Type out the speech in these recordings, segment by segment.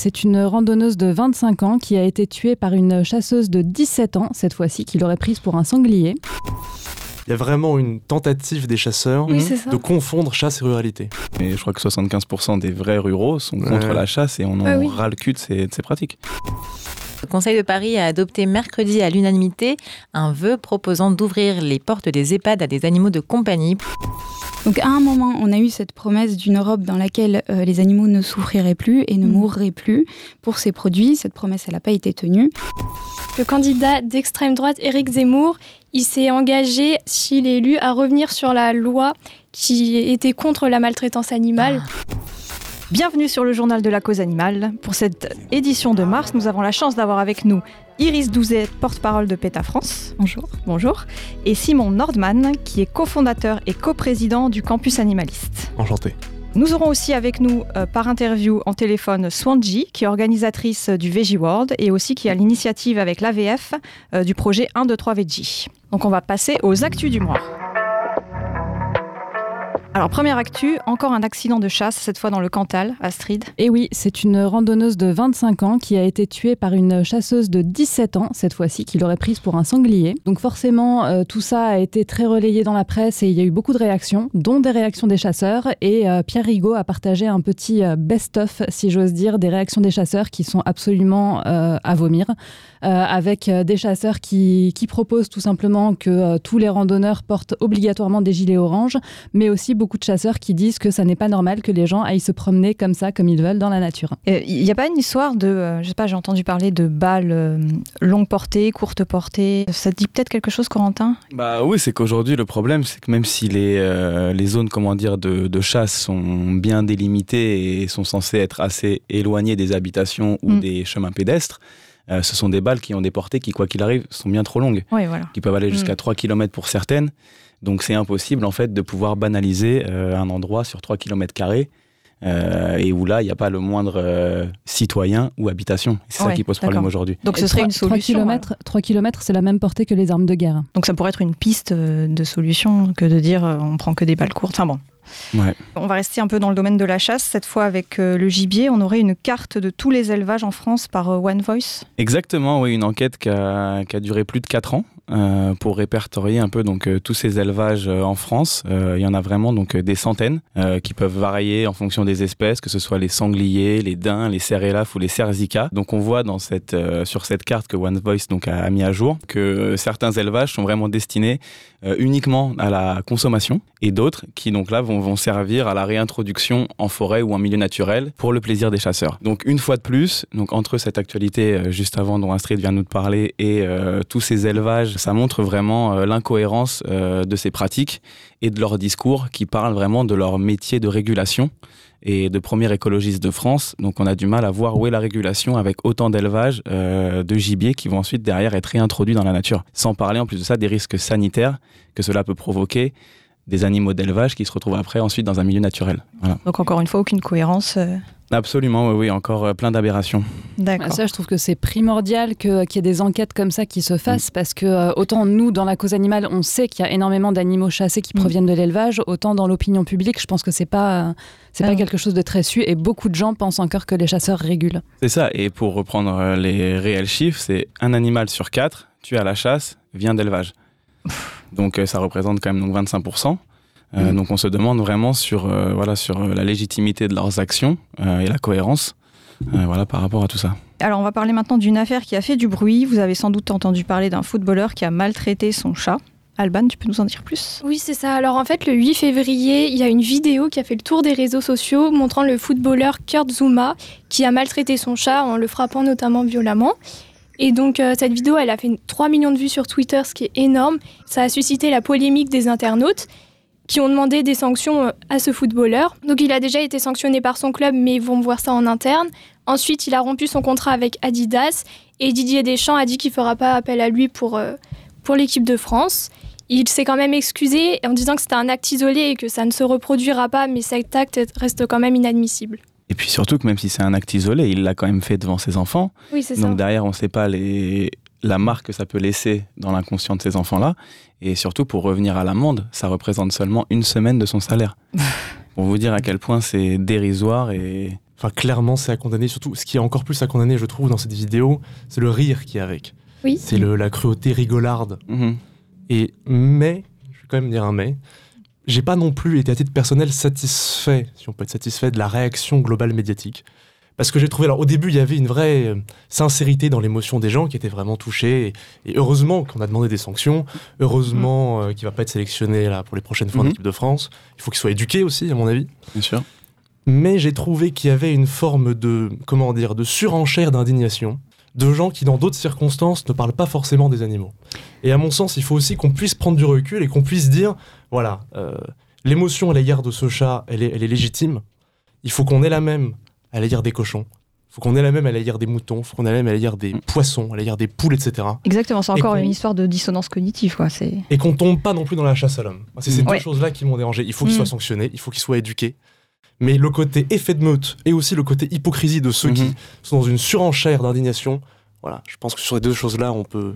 C'est une randonneuse de 25 ans qui a été tuée par une chasseuse de 17 ans, cette fois-ci, qui l'aurait prise pour un sanglier. Il y a vraiment une tentative des chasseurs Oui, de confondre chasse et ruralité. Et je crois que 75% des vrais ruraux sont contre Ouais. la chasse et on en Ah oui. ras le cul de ces, de ces pratiques. Le Conseil de Paris a adopté mercredi à l'unanimité un vœu proposant d'ouvrir les portes des EHPAD à des animaux de compagnie. Donc à un moment, on a eu cette promesse d'une Europe dans laquelle euh, les animaux ne souffriraient plus et ne Mm. mourraient plus pour ces produits. Cette promesse, elle n'a pas été tenue. Le candidat d'extrême droite, Éric Zemmour, il s'est engagé, s'il est élu, à revenir sur la loi qui était contre la maltraitance animale. Bienvenue sur le journal de la cause animale. Pour cette édition de mars, nous avons la chance d'avoir avec nous Iris Douzet, porte-parole de PETA France. Bonjour. Bonjour. Et Simon Nordman, qui est cofondateur et coprésident du campus animaliste. Enchanté. Nous aurons aussi avec nous euh, par interview en téléphone Swanji, qui est organisatrice du Veggie World et aussi qui a l'initiative avec l'AVF euh, du projet 1, 2, 3 Veggie. Donc on va passer aux actus du mois. Alors première actu, encore un accident de chasse, cette fois dans le Cantal, Astrid. Et oui, c'est une randonneuse de 25 ans qui a été tuée par une chasseuse de 17 ans, cette fois-ci, qui l'aurait prise pour un sanglier. Donc forcément, euh, tout ça a été très relayé dans la presse et il y a eu beaucoup de réactions, dont des réactions des chasseurs. Et euh, Pierre Rigaud a partagé un petit euh, best-of, si j'ose dire, des réactions des chasseurs qui sont absolument à vomir, avec des chasseurs qui, qui proposent tout simplement que tous les randonneurs portent obligatoirement des gilets orange, mais aussi beaucoup de chasseurs qui disent que ça n'est pas normal que les gens aillent se promener comme ça, comme ils veulent, dans la nature. Il n'y a pas une histoire de, euh, je sais pas, j'ai entendu parler de balles euh, longue portée, courte portée. Ça te dit peut-être quelque chose, Corentin? Bah oui, c'est qu'aujourd'hui le problème, c'est que même si les, euh, les zones, comment dire, de, de chasse sont bien délimitées et sont censées être assez éloignées des habitations ou Mm. des chemins pédestres, euh, ce sont des balles qui ont des portées qui, quoi qu'il arrive, sont bien trop longues, Oui, voilà. qui peuvent aller jusqu'à Mm. 3 km pour certaines. Donc c'est impossible en fait de pouvoir banaliser euh, un endroit sur 3 km et où là il n'y a pas le moindre euh, citoyen ou habitation. C'est Ouais, ça qui pose problème aujourd'hui. Donc ce serait une 3 solution. km, 3 km, c'est la même portée que les armes de guerre. Donc ça pourrait être une piste euh, de solution que de dire euh, on prend que des balles courtes. Enfin bon. Ouais. On va rester un peu dans le domaine de la chasse. Cette fois avec euh, le gibier, on aurait une carte de tous les élevages en France par euh, One Voice? Exactement, oui, une enquête qui a, qui a duré plus de 4 ans euh, pour répertorier un peu donc euh, tous ces élevages euh, en France. Il y en a vraiment donc des centaines qui peuvent varier en fonction des espèces, que ce soit les sangliers, les daims, les cerelaf ou les cerzica. Donc on voit dans cette, sur cette carte que One Voice donc a, mis à jour que certains élevages sont vraiment destinés uniquement à la consommation et d'autres qui donc là vont, vont servir à la réintroduction en forêt ou en milieu naturel pour le plaisir des chasseurs. Donc une fois de plus, donc entre cette actualité euh, juste avant dont Astrid vient de nous parler et euh, tous ces élevages, ça montre vraiment euh, l'incohérence euh, de ces pratiques et de leur discours qui parlent vraiment de leur métier de régulation et de premier écologiste de France. Donc on a du mal à voir où est la régulation avec autant d'élevages euh, de gibier qui vont ensuite derrière être réintroduits dans la nature. Sans parler en plus de ça des risques sanitaires que cela peut provoquer des animaux d'élevage qui se retrouvent après ensuite dans un milieu naturel. Voilà. Donc encore une fois, aucune cohérence. euh, Absolument, oui, oui, encore euh, plein d'aberrations. D'accord. Ça, je trouve que c'est primordial que- qu'il y ait des enquêtes comme ça qui se fassent parce que euh, autant nous, dans la cause animale, on sait qu'il y a énormément d'animaux chassés qui Mm. proviennent de l'élevage, autant dans l'opinion publique, je pense que c'est pas, euh, c'est Ah pas non. quelque chose de très su et beaucoup de gens pensent encore que les chasseurs régulent. C'est ça, et pour reprendre euh, les réels chiffres, c'est un animal sur quatre tué à la chasse vient d'élevage. Donc euh, ça représente quand même donc 25%. Euh, Mm. Donc on se demande vraiment sur, euh, voilà, sur la légitimité de leurs actions euh, et la cohérence euh, voilà, par rapport à tout ça. Alors on va parler maintenant d'une affaire qui a fait du bruit. Vous avez sans doute entendu parler d'un footballeur qui a maltraité son chat. Alban, tu peux nous en dire plus? Oui, c'est ça. Alors en fait, le 8 février, il y a une vidéo qui a fait le tour des réseaux sociaux montrant le footballeur Kurt Zuma qui a maltraité son chat en le frappant notamment violemment. Et donc euh, cette vidéo, elle a fait 3 millions de vues sur Twitter, ce qui est énorme. Ça a suscité la polémique des internautes qui ont demandé des sanctions euh, à ce footballeur. Donc il a déjà été sanctionné par son club, mais ils vont voir ça en interne. Ensuite, il a rompu son contrat avec Adidas et Didier Deschamps a dit qu'il fera pas appel à lui pour, euh, pour l'équipe de France. Il s'est quand même excusé en disant que c'était un acte isolé et que ça ne se reproduira pas, mais cet acte reste quand même inadmissible. Et puis surtout que même si c'est un acte isolé, il l'a quand même fait devant ses enfants. Oui, c'est ça. Donc derrière, on ne sait pas les... la marque que ça peut laisser dans l'inconscient de ces enfants-là. Et surtout, pour revenir à l'amende, ça représente seulement une semaine de son salaire. pour vous dire à quel point c'est dérisoire et Enfin, clairement, c'est à condamner. Surtout, ce qui est encore plus à condamner, je trouve, dans cette vidéo, c'est le rire qui est avec. Oui. C'est le- la cruauté rigolarde. Mhm. Et mais, je vais quand même dire un mais, j'ai pas non plus été à titre personnel satisfait, si on peut être satisfait, de la réaction globale médiatique. Parce que j'ai trouvé, alors au début, il y avait une vraie euh, sincérité dans l'émotion des gens qui étaient vraiment touchés. Et, et heureusement qu'on a demandé des sanctions. Heureusement euh, qu'il va pas être sélectionné là, pour les prochaines fois en Mhm. équipe de France. Il faut qu'il soit éduqué aussi, à mon avis. Bien sûr. Mais j'ai trouvé qu'il y avait une forme de, comment dire, de surenchère d'indignation de gens qui, dans d'autres circonstances, ne parlent pas forcément des animaux. Et à mon sens, il faut aussi qu'on puisse prendre du recul et qu'on puisse dire, voilà, euh, l'émotion à l'égard de ce chat, elle est, elle est légitime. Il faut qu'on ait la même à l'égard des cochons. Il faut qu'on ait la même à l'égard des moutons. Il faut qu'on ait la même à l'égard des Mm. poissons, à l'égard des poules, etc. Exactement, c'est encore une histoire de dissonance cognitive. Quoi. Et qu'on tombe pas non plus dans la chasse à l'homme. C'est ces Ouais. deux choses-là qui m'ont dérangé. Il faut qu'il Mm. soit sanctionné, il faut qu'il soit éduqué. Mais le côté effet de meute et aussi le côté hypocrisie de ceux qui Mhm. sont dans une surenchère d'indignation, voilà, je pense que sur ces deux choses-là, on peut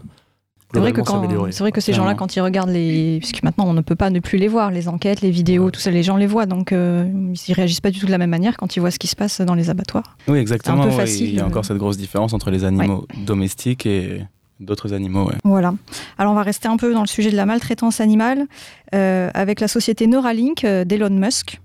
C'est vrai, que quand, c'est vrai que ces gens-là, quand ils regardent les. Puisque maintenant, on ne peut pas ne plus les voir, les enquêtes, les vidéos, tout ça, les gens les voient. Donc, euh, ils réagissent pas du tout de la même manière quand ils voient ce qui se passe dans les abattoirs. Oui, exactement. peu ouais, facile, Il y a euh. encore cette grosse différence entre les animaux domestiques et d'autres animaux. ouais. Voilà. Alors, on va rester un peu dans le sujet de la maltraitance animale euh, avec la société Neuralink d'Elon Musk,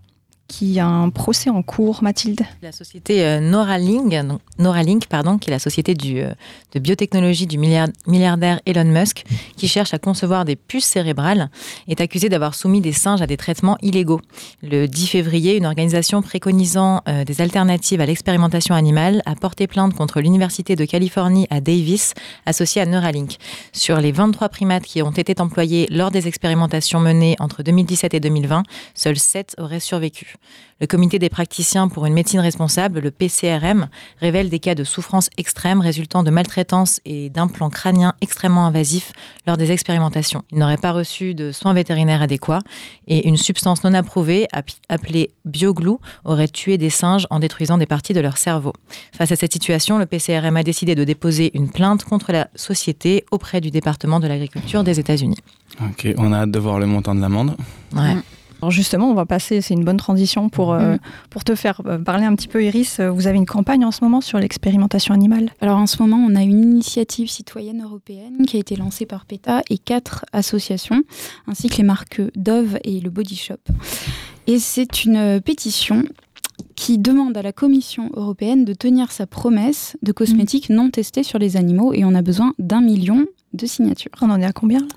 qui a un procès en cours, Mathilde. La société euh, Neuralink, donc- Neuralink pardon, qui est la société euh, de biotechnologie du milliard- milliardaire Elon Musk, qui cherche à concevoir des puces cérébrales, est accusée d'avoir soumis des singes à des traitements illégaux. Le 10 février, une organisation préconisant euh, des alternatives à l'expérimentation animale a porté plainte contre l'Université de Californie à Davis, associée à Neuralink. Sur les 23 primates qui ont été employés lors des expérimentations menées entre 2017 et 2020, seuls 7 auraient survécu. Le comité des praticiens pour une médecine responsable, le PCRM, révèle des cas de souffrance extrême résultant de maltraitance et d'implants crâniens extrêmement invasifs lors des expérimentations. Ils n'auraient pas reçu de soins vétérinaires adéquats et une substance non approuvée, ap- appelée bioglue, aurait tué des singes en détruisant des parties de leur cerveau. Face à cette situation, le PCRM a décidé de déposer une plainte contre la société auprès du département de l'agriculture des États-Unis. Ok, on a hâte de voir le montant de l'amende. Ouais. Mm. Alors justement, on va passer, c'est une bonne transition pour, euh, Mm. pour te faire euh, parler un petit peu, Iris. Euh, Vous avez une campagne en ce moment sur l'expérimentation animale? Alors en ce moment, on a une initiative citoyenne européenne qui a été lancée par PETA et quatre associations, ainsi que les marques Dove et le Body Shop. Et c'est une pétition qui demande à la Commission européenne de tenir sa promesse de cosmétiques non testés sur les animaux et on a besoin d'un million de signatures. On en est à combien là?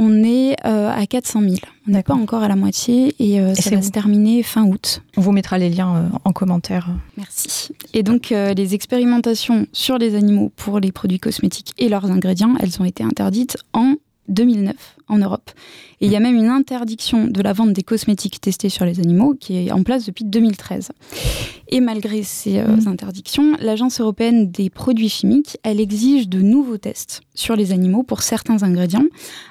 On est euh, à 400 000. On n'est pas encore à la moitié et, euh, Et ça va où se terminer fin août. On vous mettra les liens euh, en commentaire. Merci. Et donc, euh, les expérimentations sur les animaux pour les produits cosmétiques et leurs ingrédients, elles ont été interdites en 2009 en Europe. Et il y a même une interdiction de la vente des cosmétiques testés sur les animaux qui est en place depuis 2013. Et malgré ces euh, Mhm. interdictions, l'Agence européenne des produits chimiques, elle exige de nouveaux tests sur les animaux pour certains ingrédients.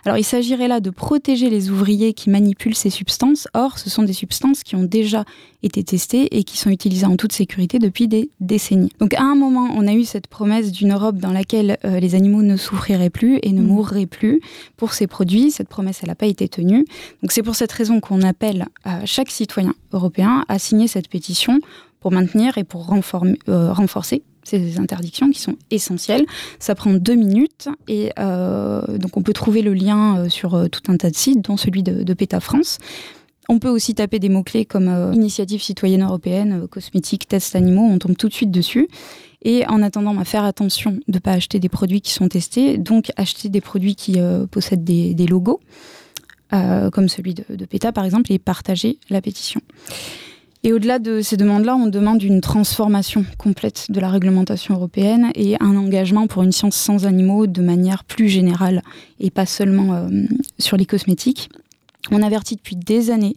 Alors il s'agirait là de protéger les ouvriers qui manipulent ces substances. Or, ce sont des substances qui ont déjà été testées et qui sont utilisées en toute sécurité depuis des décennies. Donc à un moment, on a eu cette promesse d'une Europe dans laquelle euh, les animaux ne souffriraient plus et ne Mhm. mourraient plus pour ces produits. Cette promesse, elle n'a pas été tenue. Donc c'est pour cette raison qu'on appelle à chaque citoyen européen à signer cette pétition pour maintenir et pour euh, renforcer ces interdictions qui sont essentielles. Ça prend deux minutes et euh, donc on peut trouver le lien euh, sur euh, tout un tas de sites, dont celui de, PETA France. On peut aussi taper des mots-clés comme euh, initiative citoyenne européenne, euh, cosmétiques, tests animaux, on tombe tout de suite dessus. Et en attendant, faire attention de ne pas acheter des produits qui sont testés, donc acheter des produits qui euh, possèdent des, logos, euh, comme celui de, de PETA par exemple, et partager la pétition. Et au-delà de ces demandes-là, on demande une transformation complète de la réglementation européenne et un engagement pour une science sans animaux de manière plus générale et pas seulement euh, sur les cosmétiques. On avertit depuis des années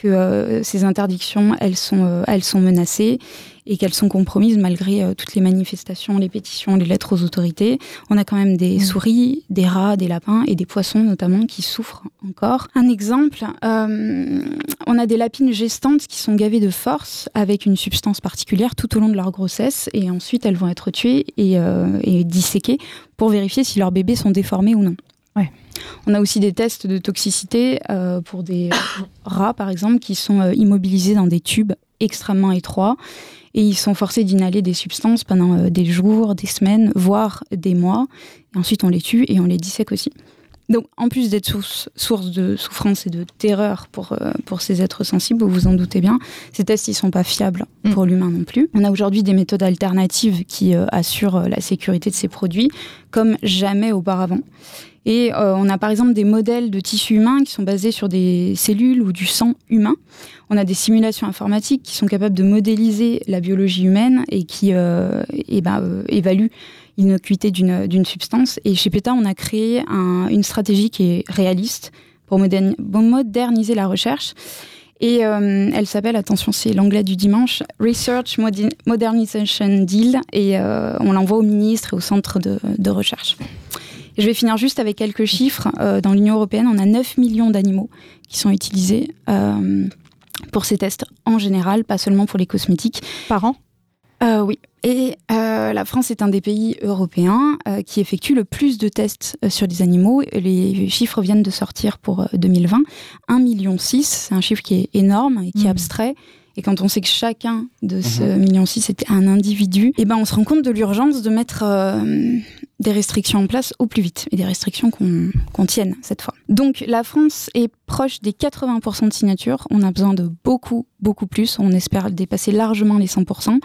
que euh, ces interdictions, elles sont, euh, elles sont menacées et qu'elles sont compromises malgré euh, toutes les manifestations, les pétitions, les lettres aux autorités. On a quand même des Mmh. souris, des rats, des lapins et des poissons notamment qui souffrent encore. Un exemple, euh, on a des lapines gestantes qui sont gavées de force avec une substance particulière tout au long de leur grossesse et ensuite elles vont être tuées et, euh, et disséquées pour vérifier si leurs bébés sont déformés ou non. On a aussi des tests de toxicité euh, pour des rats, par exemple, qui sont euh, immobilisés dans des tubes extrêmement étroits et ils sont forcés d'inhaler des substances pendant euh, des jours, des semaines, voire des mois. Ensuite, on les tue et on les dissèque aussi. Donc, en plus d'être source, de souffrance et de terreur pour, euh, pour ces êtres sensibles, vous vous en doutez bien, ces tests ne sont pas fiables mm. pour l'humain non plus. On a aujourd'hui des méthodes alternatives qui euh, assurent la sécurité de ces produits comme jamais auparavant. Et on a par exemple des modèles de tissus humains qui sont basés sur des cellules ou du sang humain. On a des simulations informatiques qui sont capables de modéliser la biologie humaine et qui euh, ben, euh, évaluent l'innocuité d'une substance. Et chez PETA, on a créé une stratégie qui est réaliste pour moderniser la recherche. Et euh, elle s'appelle, attention, c'est l'anglais du dimanche, Research Modernization Deal. Et on l'envoie au ministre et au centre de, recherche. je vais finir juste avec quelques chiffres. dans l'Union européenne, on a 9 millions d'animaux qui sont utilisés pour ces tests en général, pas seulement pour les cosmétiques. Par an? Euh, Oui. Et euh, la France est un des pays européens euh, qui effectue le plus de tests sur les animaux. Les chiffres viennent de sortir pour 2020. 1,6 million, c'est un chiffre qui est énorme et qui est mmh. abstrait. Et quand on sait que chacun de ce mmh. million six était un individu, et eh ben on se rend compte de l'urgence de mettre des restrictions en place au plus vite et des restrictions qu'on tienne cette fois. Donc la France est proche des 80% de signatures. On a besoin de beaucoup, beaucoup plus. On espère dépasser largement les 100%.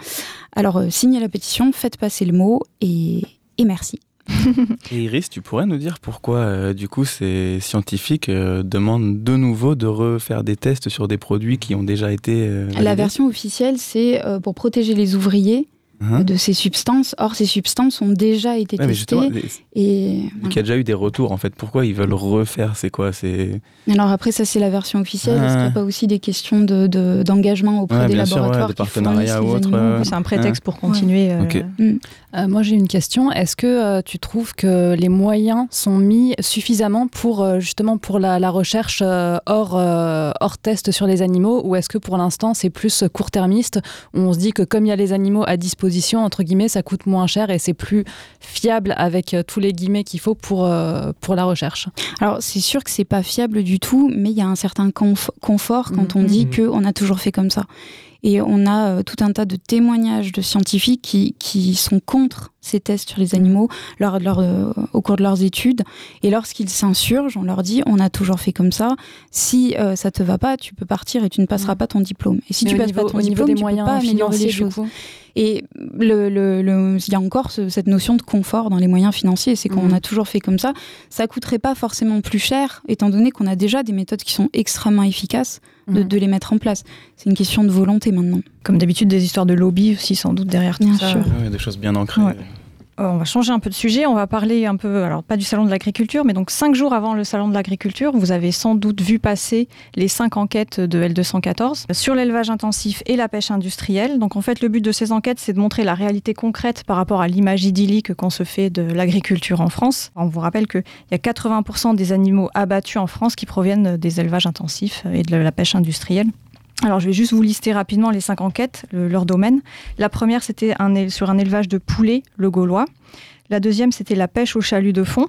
Alors euh, signez la pétition, faites passer le mot et, et merci. et Iris, tu pourrais nous dire pourquoi, euh, du coup, ces scientifiques euh, demandent de nouveau de refaire des tests sur des produits qui ont déjà été. la version officielle, c'est pour protéger les ouvriers Hein de ces substances. Or, ces substances ont déjà été testées. et il y a déjà eu des retours, en fait. Pourquoi ils veulent refaire C'est quoi C'est Alors après, ça, c'est la version officielle. Est-ce qu'il n'y a ah. pas aussi des questions de, d'engagement auprès des laboratoires des partenariats ou autres C'est un prétexte pour continuer. Euh, mm. Euh, moi, j'ai une question. Est-ce que euh, tu trouves que les moyens sont mis suffisamment pour, justement, pour la, la recherche hors, hors test sur les animaux? Ou est-ce que pour l'instant, c'est plus court-termiste où on se dit que comme il y a les animaux à disposition, entre guillemets, ça coûte moins cher et c'est plus fiable avec euh, tous les guillemets qu'il faut pour, euh, pour la recherche? Alors, c'est sûr que c'est pas fiable du tout, mais il y a un certain confort quand on mhm. dit qu'on a toujours fait comme ça. Et on a euh, tout un tas de témoignages de scientifiques qui, qui sont contre ces tests sur les animaux leur, leur, euh, au cours de leurs études. Et lorsqu'ils s'insurgent, on leur dit on a toujours fait comme ça. Si ça euh, ça te va pas, tu peux partir et tu ne passeras pas ton diplôme. Et si tu passes pas ton diplôme, tu moyens peux pas améliorer les choses. Et le, le, il y a encore cette notion de confort dans les moyens financiers, c'est qu'on mm. a toujours fait comme ça. Ça coûterait pas forcément plus cher, étant donné qu'on a déjà des méthodes qui sont extrêmement efficaces de, mm. de les mettre en place. C'est une question de volonté maintenant. Comme d'habitude, des histoires de lobby aussi, sans doute, derrière tout ça. des choses bien ancrées. Euh, on va changer un peu de sujet. On va parler un peu, alors pas du salon de l'agriculture, mais donc cinq jours avant le salon de l'agriculture, vous avez sans doute vu passer les cinq enquêtes de L214 sur l'élevage intensif et la pêche industrielle. Donc en fait, le but de ces enquêtes, c'est de montrer la réalité concrète par rapport à l'image idyllique qu'on se fait de l'agriculture en France. On vous rappelle qu'il y a 80% des animaux abattus en France qui proviennent des élevages intensifs et de la pêche industrielle. Alors, je vais juste vous lister rapidement les cinq enquêtes, leur domaine. La première, c'était sur un élevage de poulets, le Gaulois. La deuxième, c'était la pêche au chalut de fond.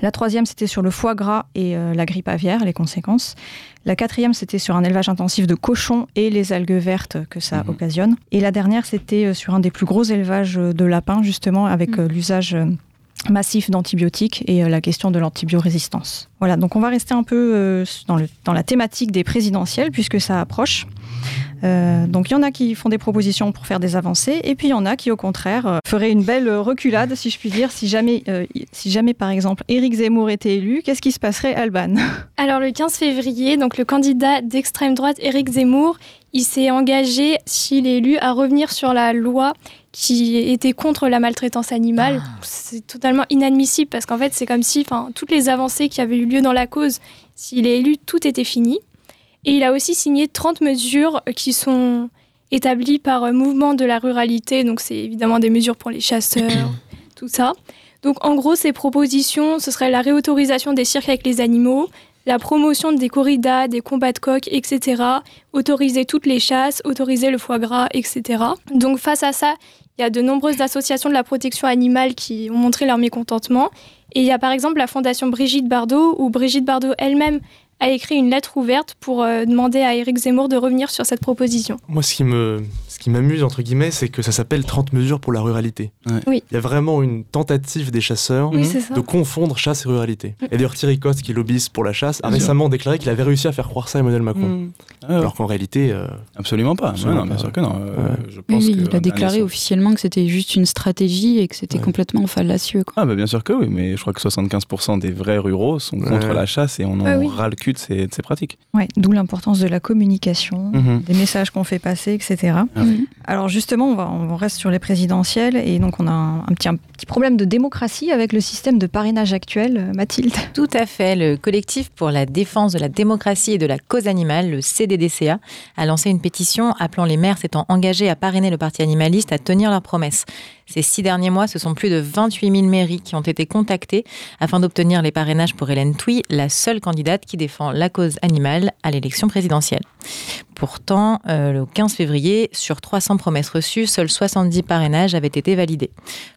La troisième, c'était sur le foie gras et euh, la grippe aviaire, les conséquences. La quatrième, c'était sur un élevage intensif de cochons et les algues vertes que ça mhm. occasionne. Et la dernière, c'était euh, sur un des plus gros élevages de lapins, justement, avec mhm. euh, l'usage massif d'antibiotiques et euh, la question de l'antibiorésistance. Voilà, donc on va rester un peu euh, dans, le, dans, la thématique des présidentielles puisque ça approche. Euh, donc il y en a qui font des propositions pour faire des avancées et puis il y en a qui au contraire feraient une belle reculade si je puis dire si jamais, si jamais par exemple Éric Zemmour était élu, qu'est-ce qui se passerait Alban? Alors le 15 février, donc le candidat d'extrême droite Éric Zemmour, il s'est engagé s'il est élu à revenir sur la loi qui était contre la maltraitance animale. Ah. C'est totalement inadmissible parce qu'en fait, c'est comme si toutes les avancées qui avaient eu lieu dans la cause, s'il est élu, tout était fini. Et il a aussi signé 30 mesures qui sont établies par Mouvement de la ruralité. Donc, c'est évidemment des mesures pour les chasseurs, tout ça. Donc, en gros, ces propositions, ce serait la réautorisation des cirques avec les animaux, la promotion des corridas, des combats de coqs, etc. Autoriser toutes les chasses, autoriser le foie gras, etc. Donc face à ça, il y a de nombreuses associations de la protection animale qui ont montré leur mécontentement. Et il y a par exemple la fondation Brigitte Bardot, où Brigitte Bardot elle-même a écrit une lettre ouverte pour euh, demander à Éric Zemmour de revenir sur cette proposition. Moi, ce qui me, ce qui m'amuse entre guillemets, c'est que ça s'appelle 30 mesures pour la ruralité. Ouais. Oui. Il y a vraiment une tentative des chasseurs Oui, de confondre chasse et ruralité. Et d'ailleurs, Thierry Coste, qui lobbyiste pour la chasse, a Bien sûr. récemment déclaré qu'il avait réussi à faire croire ça à Emmanuel Macron. Mmh. Ah, Alors qu'en réalité, euh, Absolument pas. Absolument non, bien sûr que non. Euh, Ouais. je Oui, pense oui, que il a déclaré officiellement que c'était juste une stratégie et que c'était Ouais. complètement fallacieux. quoi. Ah bah bien sûr que oui, mais je crois que 75% des vrais ruraux sont contre la chasse et on en Ah oui. De ces, de ces pratiques. Ouais, d'où l'importance de la communication, Mhm. des messages qu'on fait passer, etc. Ah oui. Mhm. Alors justement, on, va, on reste sur les présidentielles et donc on a un, un petit, un petit problème de démocratie avec le système de parrainage actuel. Euh, Mathilde Tout à fait. Le collectif pour la défense de la démocratie et de la cause animale, le CDDCA, a lancé une pétition appelant les maires s'étant engagés à parrainer le parti animaliste à tenir leurs promesses. Ces six derniers mois, ce sont plus de 28 000 mairies qui ont été contactées afin d'obtenir les parrainages pour Hélène Touy, la seule candidate qui défend la cause animale à l'élection présidentielle. Pourtant, euh, le 15 février, sur 300 promesses reçues, seuls 70 parrainages avaient été validés.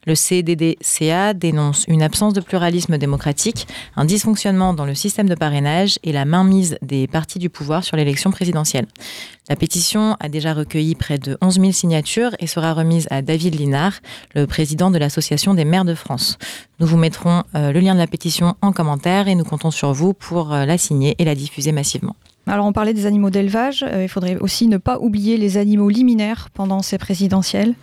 Le CDDCA dénonce une absence de pluralisme démocratique, un dysfonctionnement dans le système de parrainage et la mainmise des partis du pouvoir sur l'élection présidentielle. La pétition a déjà recueilli près de 11 000 signatures et sera remise à David Linard, le président de l'Association des maires de France. Nous vous mettrons euh, le lien de la pétition en commentaire et nous comptons sur vous pour euh, la signer et la diffuser massivement. Alors on parlait des animaux d'élevage, euh, il faudrait aussi ne pas oublier les animaux liminaires pendant ces présidentielles.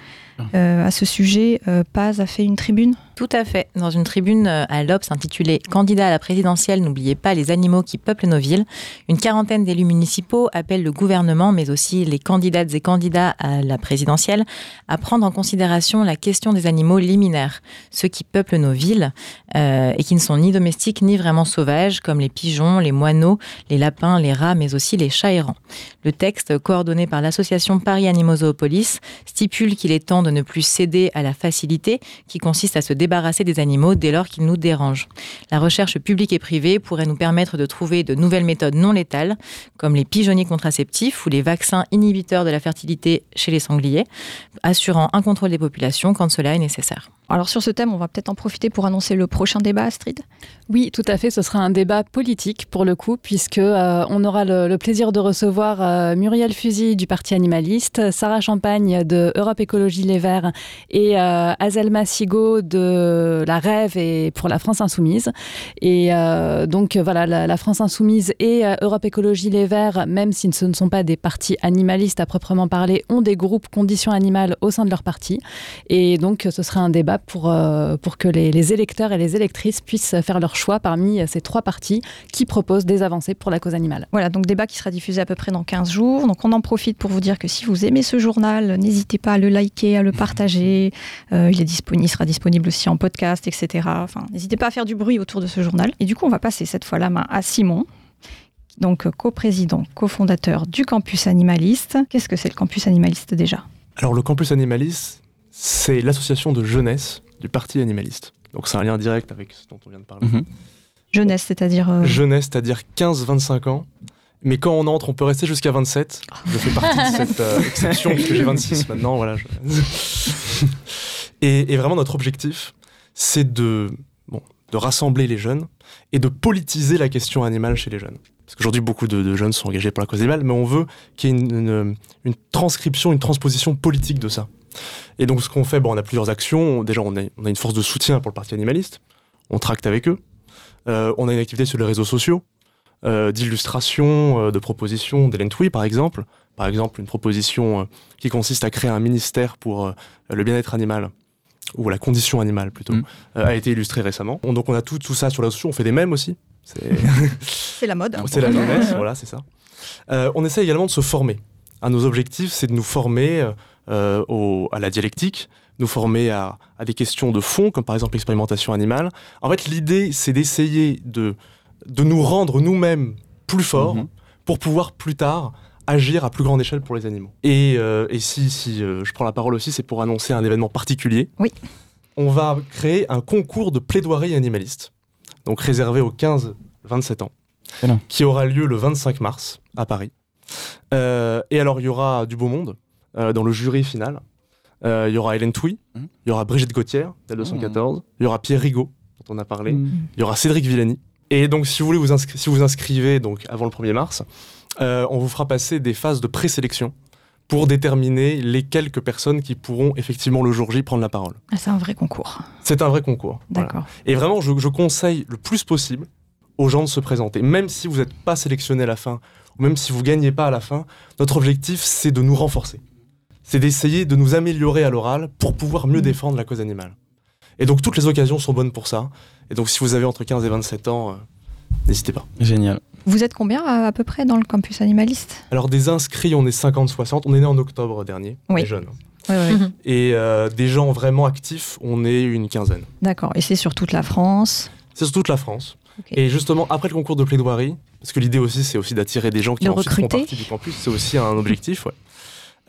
Euh, à ce sujet, euh, Paz a fait une tribune. Tout à fait. Dans une tribune euh, à l'Obs intitulée Candidat à la présidentielle, n'oubliez pas les animaux qui peuplent nos villes, une quarantaine d'élus municipaux appellent le gouvernement, mais aussi les candidates et candidats à la présidentielle, à prendre en considération la question des animaux liminaires, ceux qui peuplent nos villes euh, et qui ne sont ni domestiques ni vraiment sauvages, comme les pigeons, les moineaux, les lapins, les rats, mais aussi les chats errants. Le texte, coordonné par l'association Paris Animaux Zoopolis, stipule qu'il est temps de ne plus céder à la facilité qui consiste à se débarrasser des animaux dès lors qu'ils nous dérangent. La recherche publique et privée pourrait nous permettre de trouver de nouvelles méthodes non létales, comme les pigeonniers contraceptifs ou les vaccins inhibiteurs de la fertilité chez les sangliers, assurant un contrôle des populations quand cela est nécessaire. Alors sur ce thème, on va peut-être en profiter pour annoncer le prochain débat, Astrid. Oui, tout à fait. Ce sera un débat politique pour le coup, puisque euh, on aura le, plaisir de recevoir euh, Muriel Fusy du Parti animaliste, Sarah Champagne de Europe Écologie Les Verts et euh, Azelma Sigo de La Rêve et pour la France Insoumise. Et donc voilà, la, la France Insoumise et Europe Écologie Les Verts, même si ce ne sont pas des partis animalistes à proprement parler, ont des groupes conditions animales au sein de leur parti. Et donc ce sera un débat pour, euh, pour que les, les électeurs et les électrices puissent faire leur choix parmi ces trois partis qui proposent des avancées pour la cause animale. Voilà, donc débat qui sera diffusé à peu près dans 15 jours. Donc on en profite pour vous dire que si vous aimez ce journal, n'hésitez pas à le liker, à le partager. Euh, il, est disponible, il sera disponible aussi en podcast, etc. Enfin, n'hésitez pas à faire du bruit autour de ce journal. Et du coup, on va passer cette fois la main à Simon, donc coprésident, cofondateur du campus animaliste. Qu'est-ce que c'est le campus animaliste déjà? Alors le campus animaliste, c'est l'association de jeunesse du parti animaliste. Donc c'est un lien direct avec ce dont on vient de parler. Mhm. Jeunesse, c'est-à-dire... euh, Jeunesse, c'est-à-dire 15-25 ans. Mais quand on entre, on peut rester jusqu'à 27. Je fais partie de cette euh, exception puisque j'ai 26 maintenant. Voilà. je- et, et vraiment, notre objectif, c'est de, bon, de rassembler les jeunes et de politiser la question animale chez les jeunes. Parce qu'aujourd'hui, beaucoup de, de jeunes sont engagés pour la cause animale, mais on veut qu'il y ait une, une- une transcription, une transposition politique de ça. Et donc, ce qu'on fait, bon, on a plusieurs actions. Déjà, on a, on a une force de soutien pour le parti animaliste. On tracte avec eux. Euh, on a une activité sur les réseaux sociaux, euh, d'illustration, euh, de propositions d'Hélène Touy, par exemple. Par exemple, une proposition euh, qui consiste à créer un ministère pour euh, le bien-être animal, ou la condition animale plutôt, Mm. euh, a été illustrée récemment. On- donc on a tout, tout ça sur les réseaux sociaux, on fait des mèmes aussi. C'est la mode. c'est la jeunesse, voilà, c'est ça. Euh, on essaie également de se former. Un de nos objectifs, c'est de nous former euh, au- à la dialectique, nous former à, à des questions de fond, comme par exemple l'expérimentation animale. En fait, l'idée, c'est d'essayer de, de nous rendre nous-mêmes plus forts Mhm. pour pouvoir plus tard agir à plus grande échelle pour les animaux. Et, euh, et si, si euh, je prends la parole aussi, c'est pour annoncer un événement particulier. Oui. On va créer un concours de plaidoirie animaliste, donc réservé aux 15-27 ans, qui aura lieu le 25 mars à Paris. Euh, et alors, il y aura du beau monde euh, dans le jury final. Euh, Il y aura Hélène Touy, il Mhm. y aura Brigitte Gauthier, d'El 214, il y aura Pierre Rigaud, dont on a parlé, Mhm. il y aura Cédric Villani. Et donc, si vous voulez vous, inscri- si vous inscrivez donc avant le 1er mars, euh, on vous fera passer des phases de présélection pour déterminer les quelques personnes qui pourront effectivement le jour J prendre la parole. Ah, c'est un vrai concours. C'est un vrai concours. Voilà. D'accord. Et vraiment, je, je conseille le plus possible aux gens de se présenter. Même si vous n'êtes pas sélectionné à la fin, ou même si vous gagnez pas à la fin, notre objectif, c'est de nous renforcer. C'est d'essayer de nous améliorer à l'oral pour pouvoir mieux Mhm. défendre la cause animale. Et donc, toutes les occasions sont bonnes pour ça. Et donc, si vous avez entre 15 et 27 ans, euh, n'hésitez pas. Génial. Vous êtes combien à, à peu près dans le campus animaliste? Alors, des inscrits, on est 50-60. On est né en octobre dernier, Oui. les jeunes. Oui, oui. Et euh, des gens vraiment actifs, on est une quinzaine. D'accord. Et c'est sur toute la France? C'est sur toute la France. Et justement, après le concours de plaidoirie, parce que l'idée aussi, c'est aussi d'attirer des gens qui De ensuite font recruter? partie du campus, c'est aussi un objectif, ouais.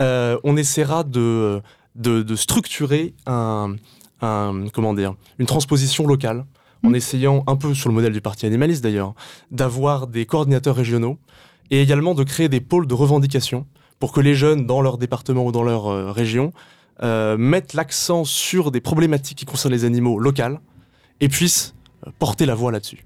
Euh, on essaiera de, de, de structurer un, un- comment dire, une transposition locale, en Mm. essayant, un peu sur le modèle du parti animaliste d'ailleurs, d'avoir des coordinateurs régionaux et également de créer des pôles de revendication pour que les jeunes, dans leur département ou dans leur euh, région, euh, mettent l'accent sur des problématiques qui concernent les animaux locales et puissent porter la voix là-dessus.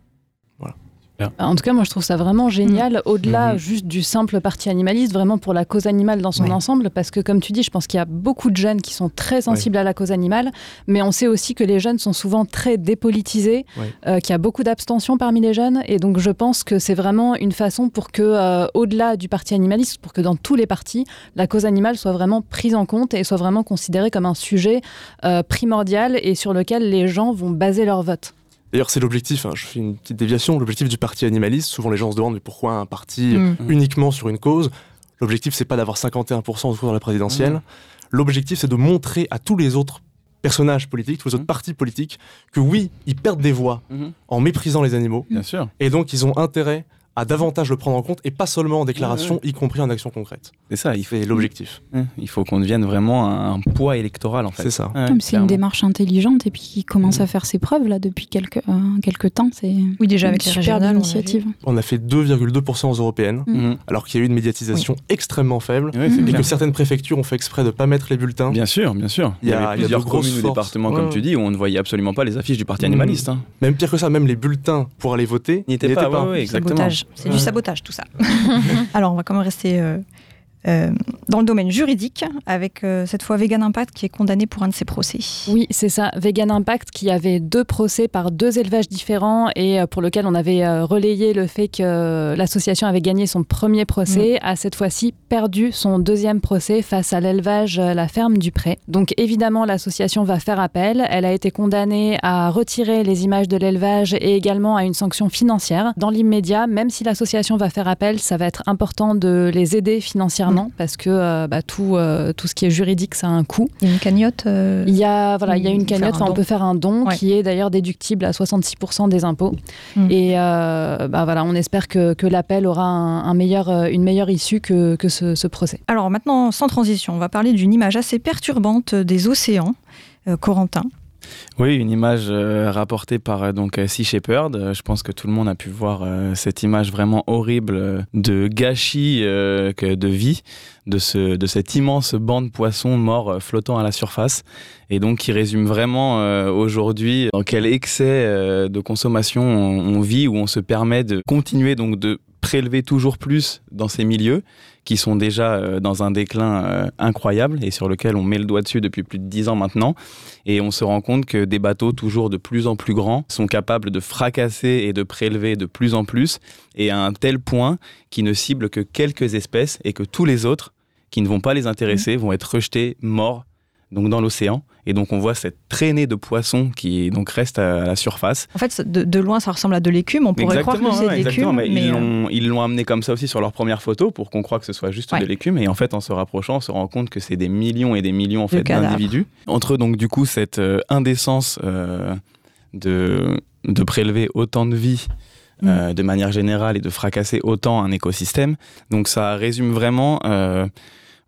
En tout cas, moi, je trouve ça vraiment génial, au-delà Mhm. juste du simple parti animaliste, vraiment pour la cause animale dans son Oui. ensemble, parce que, comme tu dis, je pense qu'il y a beaucoup de jeunes qui sont très sensibles à la cause animale, mais on sait aussi que les jeunes sont souvent très dépolitisés, Oui. euh, qu'il y a beaucoup d'abstention parmi les jeunes, et donc je pense que c'est vraiment une façon pour que, euh, au-delà du parti animaliste, pour que dans tous les partis, la cause animale soit vraiment prise en compte et soit vraiment considérée comme un sujet euh, primordial et sur lequel les gens vont baser leur vote. D'ailleurs, c'est l'objectif, hein, je fais une petite déviation, l'objectif du parti animaliste, souvent les gens se demandent mais pourquoi un parti Mm. uniquement sur une cause? L'objectif, c'est pas d'avoir 51% au tour de la présidentielle. Mhm. L'objectif, c'est de montrer à tous les autres personnages politiques, tous les autres partis politiques, que oui, ils perdent des voix Mhm. en méprisant les animaux, Bien sûr. et donc ils ont intérêt à davantage le prendre en compte, et pas seulement en déclaration, y compris en action concrète. C'est ça. Il faut, C'est l'objectif. Hein, il faut qu'on devienne vraiment un poids électoral en fait. C'est ça. Ouais, Comme c'est une démarche intelligente et puis qui commence à faire ses preuves là depuis quelques, euh, quelques temps. C'est Oui, déjà avec une les a initiative. On a fait 2,2% aux européennes, Mhm. alors qu'il y a eu une médiatisation extrêmement faible, et clair. que certaines préfectures ont fait exprès de ne pas mettre les bulletins. Bien sûr, bien sûr. Il y a- avait il y a de plusieurs grosses communes ou forces. départements, Ouais, comme tu dis, où on ne voyait absolument pas les affiches du parti animaliste. hein. Même pire que ça, même les bulletins pour aller voter N'y étaient pas, pas. exactement. C'est du sabotage tout ça. Alors on va quand même rester euh, dans le domaine juridique avec euh, cette fois Vegan Impact qui est condamné pour un de ses procès. Oui, c'est ça. Vegan Impact qui avait deux procès par deux élevages différents et euh, pour lequel on avait relayé le fait que l'association avait gagné son premier procès, a cette fois-ci perdu son deuxième procès face à l'élevage La Ferme du Pré. Donc évidemment, l'association va faire appel. Elle a été condamnée à retirer les images de l'élevage et également à une sanction financière. Dans l'immédiat, même si l'association va faire appel, ça va être important de les aider financièrement parce que euh, bah, tout, euh, tout ce qui est juridique, ça a un coût. Il y a une cagnotte. euh, Il y a, voilà, il y a une cagnotte, un on peut faire un don Ouais. qui est d'ailleurs déductible à 66% des impôts. Mm. Et bah, voilà, on espère que, que l'appel aura un, un meilleur, une meilleure issue que, que ce, ce procès. Alors maintenant, sans transition, on va parler d'une image assez perturbante des océans. Corentin. Oui, une image euh, rapportée par euh, donc Sea Shepherd. Euh, je pense que tout le monde a pu voir cette image vraiment horrible de gâchis de vie de, ce, de cette immense banc de poissons morts flottant à la surface et donc qui résume vraiment aujourd'hui dans quel excès de consommation on, on vit où on se permet de continuer donc de prélever toujours plus dans ces milieux qui sont déjà euh, dans un déclin euh, incroyable et sur lequel on met le doigt dessus depuis plus de dix ans maintenant. Et on se rend compte que des bateaux toujours de plus en plus grands sont capables de fracasser et de prélever de plus en plus, et à un tel point qu'ils ne ciblent que quelques espèces et que tous les autres, qui ne vont pas les intéresser, vont être rejetés morts donc dans l'océan. Et donc on voit cette traînée de poissons qui donc reste à la surface. En fait, de, de loin, ça ressemble à de l'écume. On pourrait croire que c'est de l'écume. mais ils euh, l'ont- ils l'ont amené comme ça aussi sur leur première photo pour qu'on croie que ce soit juste Ouais. de l'écume. Et en fait, en se rapprochant, on se rend compte que c'est des millions et des millions en fait d'individus. Entre donc du coup cette euh, indécence euh, de, de prélever autant de vie. Mm. de manière générale et de fracasser autant un écosystème. Donc ça résume vraiment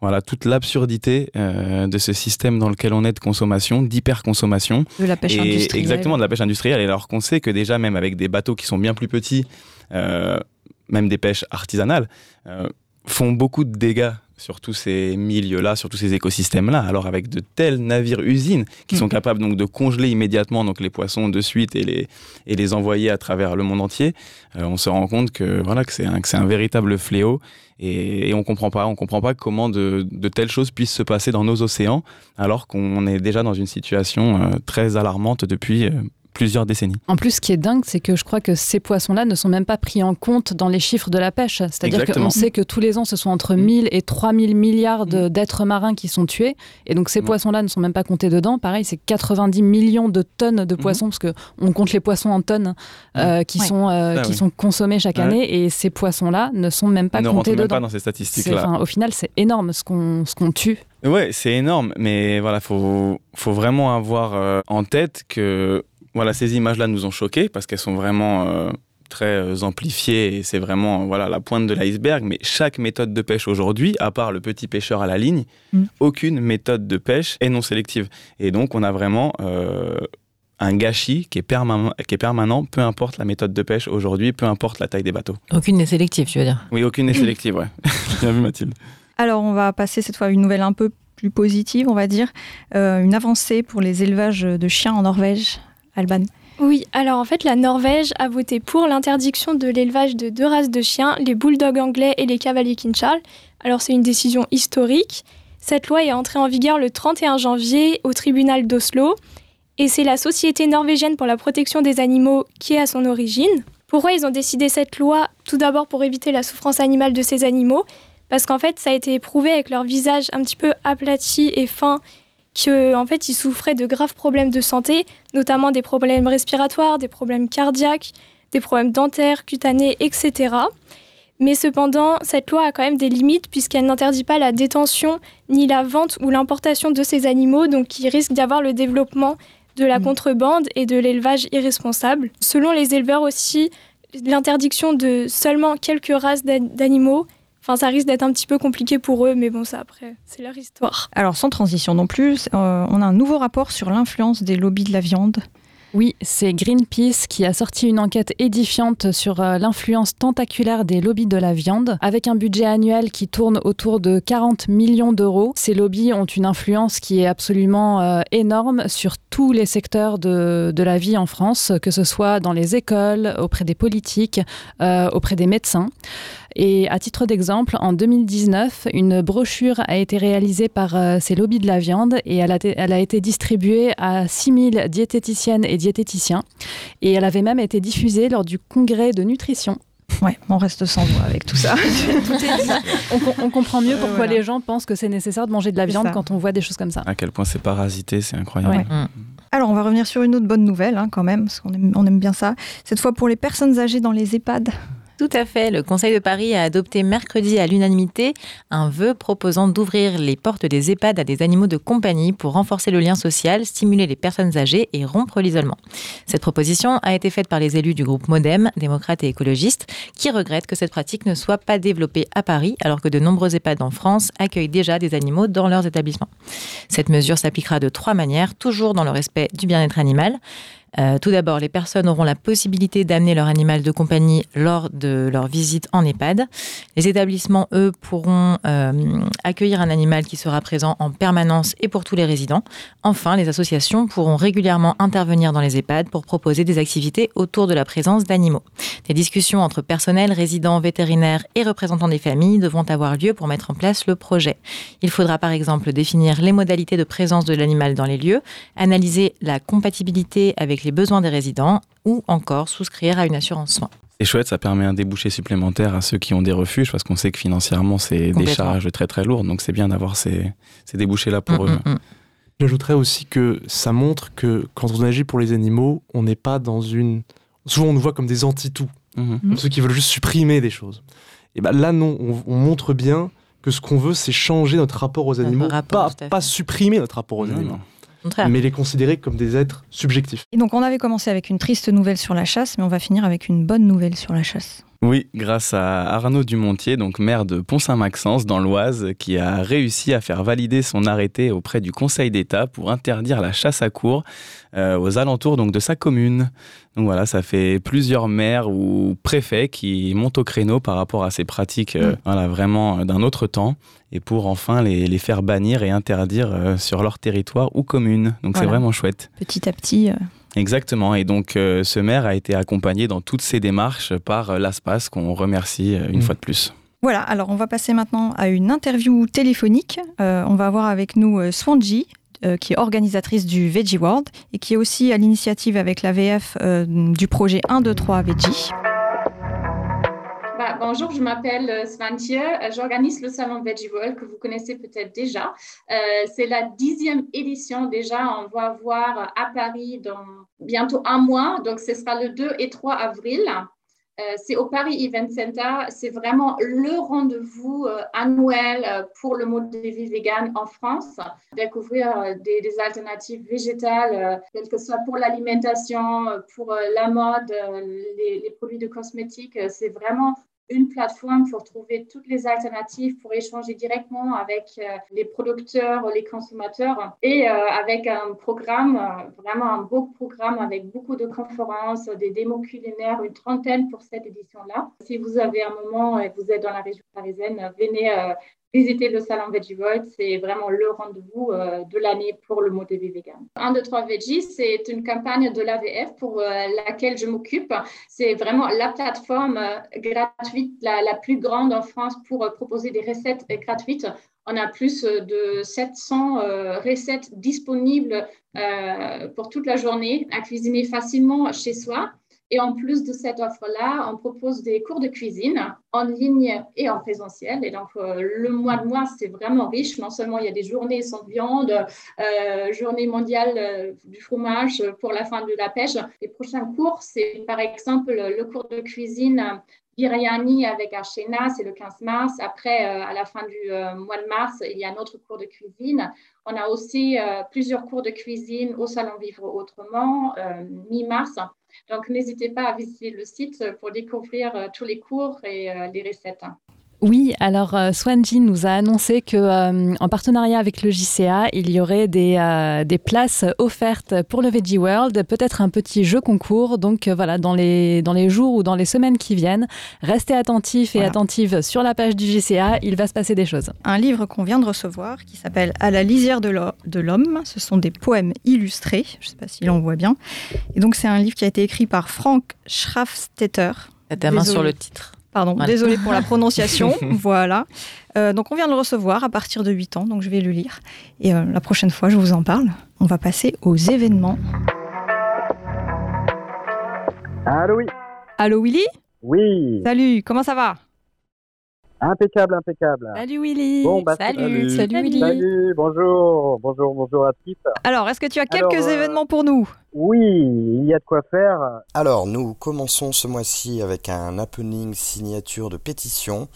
voilà, toute l'absurdité euh, de ce système dans lequel on est de consommation, d'hyperconsommation. de la pêche Et industrielle. Exactement, de la pêche industrielle. Et alors qu'on sait que déjà, même avec des bateaux qui sont bien plus petits, euh, même des pêches artisanales, euh, font beaucoup de dégâts sur tous ces milieux-là, sur tous ces écosystèmes-là. Alors avec de tels navires-usines qui sont mm. capables donc de congeler immédiatement donc les poissons de suite et les, et les envoyer à travers le monde entier, euh, on se rend compte que voilà que c'est un, un, véritable fléau et, et, on comprend pas, on comprend pas comment de, de, telles choses puissent se passer dans nos océans alors qu'on est déjà dans une situation euh, très alarmante depuis euh, plusieurs décennies. En plus, ce qui est dingue, c'est que je crois que ces poissons-là ne sont même pas pris en compte dans les chiffres de la pêche. C'est-à-dire qu'on sait que tous les ans, ce sont entre 1000 mm. et 3000 milliards mm. d'êtres marins qui sont tués. Et donc, ces poissons-là ne sont même pas comptés dedans. Pareil, c'est 90 millions de tonnes de poissons, parce qu'on compte les poissons en tonnes euh, qui, sont, euh, ah qui sont consommés chaque année. Et ces poissons-là ne sont même pas ne comptés même dedans. pas dans ces statistiques-là. Au final, c'est énorme ce qu'on qu'on tue. Ouais, c'est énorme, mais voilà, faut faut vraiment avoir euh, en tête que voilà, ces images-là nous ont choqués parce qu'elles sont vraiment euh, très euh, amplifiées et c'est vraiment voilà la pointe de l'iceberg. Mais chaque méthode de pêche aujourd'hui, à part le petit pêcheur à la ligne, mm. aucune méthode de pêche est non sélective. Et donc on a vraiment euh, un gâchis qui est, permanent, qui est permanent, peu importe la méthode de pêche aujourd'hui, peu importe la taille des bateaux. Aucune n'est sélective, tu veux dire? Oui, aucune n'est sélective, ouais. Bien vu, Mathilde. Alors, on va passer cette fois à une nouvelle un peu plus positive, on va dire. une avancée pour les élevages de chiens en Norvège. Oui, alors en fait, la Norvège a voté pour l'interdiction de l'élevage de deux races de chiens, les bulldogs anglais et les cavaliers King. Alors c'est une décision historique. Cette loi est entrée en vigueur le 31 janvier au tribunal d'Oslo et c'est la Société norvégienne pour la protection des animaux qui est à son origine. Pourquoi ils ont décidé cette loi? Tout d'abord pour éviter la souffrance animale de ces animaux, parce qu'en fait ça a été prouvé avec leur visage un petit peu aplati et fin qu'en en fait, ils souffraient de graves problèmes de santé, notamment des problèmes respiratoires, des problèmes cardiaques, des problèmes dentaires, cutanés, etc. Mais cependant, cette loi a quand même des limites puisqu'elle n'interdit pas la détention ni la vente ou l'importation de ces animaux, donc il risque d'y avoir le développement de la mmh. contrebande et de l'élevage irresponsable. Selon les éleveurs aussi, l'interdiction de seulement quelques races d'animaux Enfin, ça risque d'être un petit peu compliqué pour eux, mais bon, ça après, c'est leur histoire. Alors, sans transition non plus, euh, on a un nouveau rapport sur l'influence des lobbies de la viande. Oui, c'est Greenpeace qui a sorti une enquête édifiante sur euh, l'influence tentaculaire des lobbies de la viande, avec un budget annuel qui tourne autour de 40 millions d'euros. Ces lobbies ont une influence qui est absolument euh, énorme sur tous les secteurs de, de, la vie en France, que ce soit dans les écoles, auprès des politiques, auprès des médecins. Et à titre d'exemple, en 2019, une brochure a été réalisée par euh, ces lobbies de la viande et elle a, elle a été distribuée à 6000 diététiciennes et diététiciens. Et elle avait même été diffusée lors du congrès de nutrition Ouais, on reste sans voix avec tout ça. on, on, comprend mieux pourquoi les gens pensent que c'est nécessaire de manger de la viande quand on voit des choses comme ça. À quel point c'est parasité, c'est incroyable. Mm. Alors, on va revenir sur une autre bonne nouvelle, hein, quand même, parce qu'on aime, on aime bien ça. Cette fois pour les personnes âgées dans les EHPAD. Tout à fait. Le Conseil de Paris a adopté mercredi à l'unanimité un vœu proposant d'ouvrir les portes des EHPAD à des animaux de compagnie pour renforcer le lien social, stimuler les personnes âgées et rompre l'isolement. Cette proposition a été faite par les élus du groupe Modem, démocrates et écologistes, qui regrettent que cette pratique ne soit pas développée à Paris alors que de nombreux EHPAD en France accueillent déjà des animaux dans leurs établissements. Cette mesure s'appliquera de trois manières, toujours dans le respect du bien-être animal. Euh, tout d'abord, les personnes auront la possibilité d'amener leur animal de compagnie lors de leur visite en EHPAD. Les établissements, eux, pourront euh, accueillir un animal qui sera présent en permanence et pour tous les résidents. Enfin, les associations pourront régulièrement intervenir dans les EHPAD pour proposer des activités autour de la présence d'animaux. Des discussions entre personnel, résidents, vétérinaires et représentants des familles devront avoir lieu pour mettre en place le projet. Il faudra par exemple définir les modalités de présence de l'animal dans les lieux, analyser la compatibilité avec les besoins des résidents ou encore souscrire à une assurance soins. C'est chouette, ça permet un débouché supplémentaire à ceux qui ont des refuges parce qu'on sait que financièrement c'est des charges très très lourdes, donc c'est bien d'avoir ces, ces débouchés-là pour mm, eux. Mm, mm. J'ajouterais aussi que ça montre que quand on agit pour les animaux, on n'est pas dans une. Souvent on nous voit comme des anti-tout, mm-hmm. ceux qui veulent juste supprimer des choses. Et ben là non, on, montre bien que ce qu'on veut c'est changer notre rapport aux animaux, pas, pas supprimer notre rapport aux animaux mais les considérer comme des êtres subjectifs. Et donc on avait commencé avec une triste nouvelle sur la chasse, mais on va finir avec une bonne nouvelle sur la chasse. Oui, grâce à Arnaud Dumontier, donc maire de Pont-Saint-Maxence dans l'Oise, qui a réussi à faire valider son arrêté auprès du Conseil d'État pour interdire la chasse à cours euh, aux alentours donc de sa commune. Donc voilà, ça fait plusieurs maires ou préfets qui montent au créneau par rapport à ces pratiques euh, mm. voilà, vraiment d'un autre temps et pour enfin les, les faire bannir et interdire euh, sur leur territoire ou commune. Donc c'est vraiment chouette. Petit à petit. Exactement. Et donc, euh, ce maire a été accompagné dans toutes ses démarches par euh, l'ASPAS, qu'on remercie euh, une mm. fois de plus. Voilà, alors on va passer maintenant à une interview téléphonique. on va avoir avec nous Swanji, qui est organisatrice du Veggie World et qui est aussi à l'initiative avec la VF du projet 1, 2, 3 Veggie. Bonjour, je m'appelle euh, Svantje. Euh, j'organise le salon Veggie que vous connaissez peut-être déjà. Euh, c'est la dixième édition déjà. On va voir à Paris dans bientôt un mois. Donc, ce sera le 2 et 3 avril. c'est au Paris Event Center. C'est vraiment le rendez-vous annuel pour le mode de vie vegan en France. Découvrir des, alternatives végétales, quel que soit pour l'alimentation, pour la mode, les, les, produits de cosmétiques. C'est vraiment une plateforme pour trouver toutes les alternatives, pour échanger directement avec euh, les producteurs, les consommateurs et euh, avec un programme, euh, vraiment un beau programme avec beaucoup de conférences, des démos culinaires, une trentaine pour cette édition-là. Si vous avez un moment et vous êtes dans la région parisienne, venez Visiter le salon Veggie World, c'est vraiment le rendez-vous euh, de l'année pour le mot TV vegan. 1, 2, 3 Veggie, c'est une campagne de l'AVF pour euh, laquelle je m'occupe. C'est vraiment la plateforme euh, gratuite la, plus grande en France pour proposer des recettes gratuites. On a plus de 700 recettes disponibles pour toute la journée à cuisiner facilement chez soi. Et en plus de cette offre-là, on propose des cours de cuisine en ligne et en présentiel. Et donc, euh, le mois de mars, c'est vraiment riche. Non seulement il y a des journées sans viande, euh, journée mondiale euh, du fromage pour la fin de la pêche. Les prochains cours, c'est par exemple le cours de cuisine biryani avec Archena, c'est le 15 mars. Après, à la fin du mois de mars, il y a un autre cours de cuisine. On a aussi plusieurs cours de cuisine au Salon Vivre Autrement, mi-mars. Donc, n'hésitez pas à visiter le site pour découvrir euh, tous les cours et euh, les recettes. Oui, alors euh, Swanji nous a annoncé que euh, en partenariat avec le JCA, il y aurait des, euh, des places offertes pour le Veggie World, peut-être un petit jeu concours. Donc voilà, dans les, dans les jours ou dans les semaines qui viennent, restez attentifs et attentives sur la page du JCA, il va se passer des choses. Un livre qu'on vient de recevoir qui s'appelle À la lisière de l'homme, ce sont des poèmes illustrés, je ne sais pas si l'on voit bien. Et donc c'est un livre qui a été écrit par Frank Schraffstetter. Ta main sur le titre. Pardon, désolé pour la prononciation. voilà. Euh, donc on vient de le recevoir à partir de 8 ans, donc je vais le lire. Et euh, la prochaine fois, je vous en parle. On va passer aux événements. Allô, oui. Allô, Willy? Oui. Salut, comment ça va? Impeccable, impeccable. Salut Willy. Bon, bah, salut. Salut, Willy. Salut, bonjour, bonjour, bonjour à tous. Alors, est-ce que tu as quelques euh, événements pour nous? Oui, il y a de quoi faire. Alors, nous commençons ce mois-ci avec un happening signature de pétition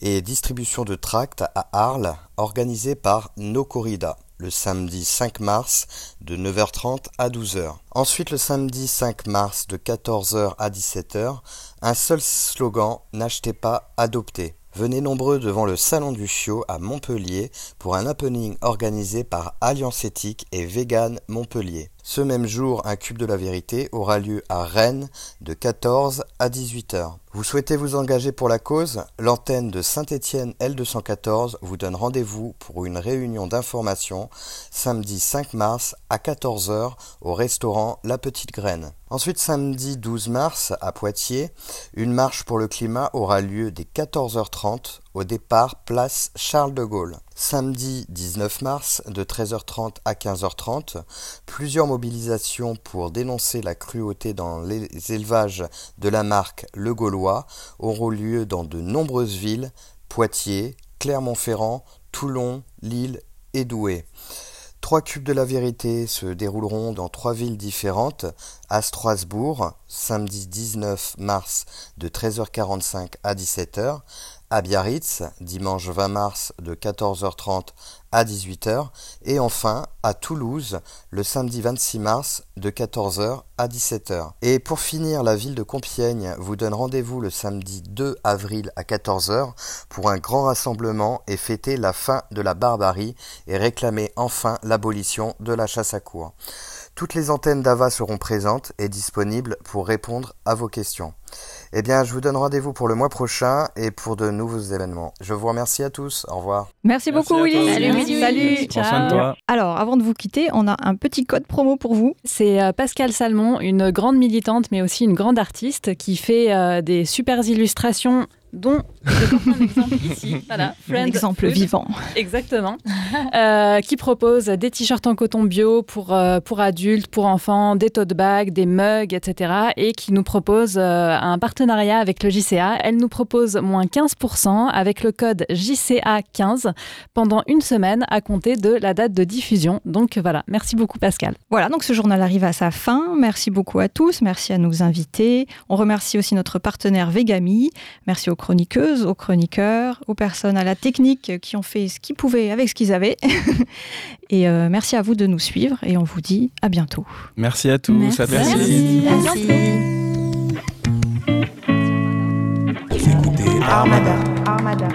et distribution de tracts à Arles, organisé par No Corrida le samedi 5 mars de 9h30 à 12h. Ensuite le samedi 5 mars de 14h à 17h, un seul slogan N'achetez pas, adoptez. Venez nombreux devant le Salon du Chiot à Montpellier pour un happening organisé par Alliance Éthique et Vegan Montpellier. Ce même jour, un cube de la vérité aura lieu à Rennes de 14 à 18 h Vous souhaitez vous engager pour la cause? L'antenne de Saint-Étienne L214 vous donne rendez-vous pour une réunion d'information samedi 5 mars à 14 h au restaurant La Petite Graine. Ensuite, samedi 12 mars à Poitiers, une marche pour le climat aura lieu dès 14h30 au départ, place Charles de Gaulle. Samedi 19 mars, de 13h30 à 15h30, plusieurs mobilisations pour dénoncer la cruauté dans les élevages de la marque Le Gaulois auront lieu dans de nombreuses villes, Poitiers, Clermont-Ferrand, Toulon, Lille et Douai. Trois cubes de la vérité se dérouleront dans trois villes différentes, à Strasbourg, samedi 19 mars de 13h45 à 17h, à Biarritz, dimanche 20 mars de 14h30 à 18h, et enfin à Toulouse, le samedi 26 mars de 14h à 17h. Et pour finir, la ville de Compiègne vous donne rendez-vous le samedi 2 avril à 14h pour un grand rassemblement et fêter la fin de la barbarie et réclamer enfin l'abolition de la chasse à cour. Toutes les antennes d'AVA seront présentes et disponibles pour répondre à vos questions. Eh bien, je vous donne rendez-vous pour le mois prochain et pour de nouveaux événements. Je vous remercie à tous. Au revoir. Merci, beaucoup, Willy. Salut, Salut. Prends toi. Alors, avant de vous quitter, on a un petit code promo pour vous. C'est euh, Pascal Salmon, une grande militante, mais aussi une grande artiste, qui fait euh, des super illustrations dont je un exemple ici. Voilà, Un Friend exemple Food. vivant. Exactement. Euh, qui propose des t-shirts en coton bio pour, euh, pour adultes, pour enfants, des tote bags, des mugs, etc. Et qui nous propose euh, un partenariat avec le JCA. Elle nous propose moins 15% avec le code JCA15 pendant une semaine à compter de la date de diffusion. Donc voilà, merci beaucoup Pascal. Voilà, donc ce journal arrive à sa fin. Merci beaucoup à tous. Merci à nos invités. On remercie aussi notre partenaire Vegami. Merci aux chroniqueuses, aux chroniqueurs, aux personnes à la technique qui ont fait ce qu'ils pouvaient avec ce qu'ils avaient. Et euh, merci à vous de nous suivre. Et on vous dit à bientôt. Merci à tous. Merci. À. Merci. Vous écoutez Armada.